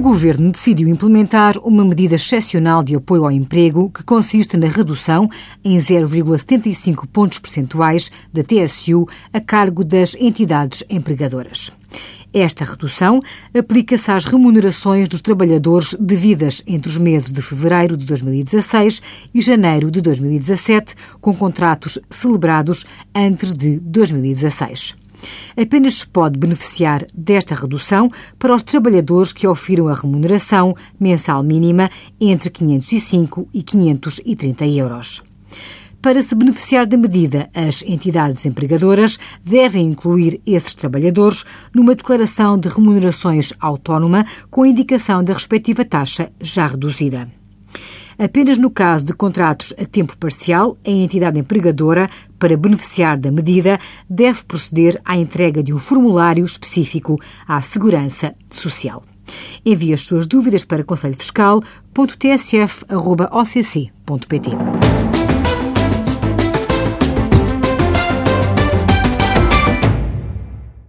Governo decidiu implementar uma medida excepcional de apoio ao emprego que consiste na redução em 0,75 pontos percentuais da TSU a cargo das entidades empregadoras. Esta redução aplica-se às remunerações dos trabalhadores devidas entre os meses de fevereiro de 2016 e janeiro de 2017, com contratos celebrados antes de 2016. Apenas se pode beneficiar desta redução para os trabalhadores que ofiram a remuneração mensal mínima entre 505 e 530 euros. Para se beneficiar da medida, as entidades empregadoras devem incluir esses trabalhadores numa declaração de remunerações autónoma com indicação da respectiva taxa já reduzida. Apenas no caso de contratos a tempo parcial, a entidade empregadora, para beneficiar da medida, deve proceder à entrega de um formulário específico à Segurança Social. Envie as suas dúvidas para conselhofiscal.tsf.occ.pt.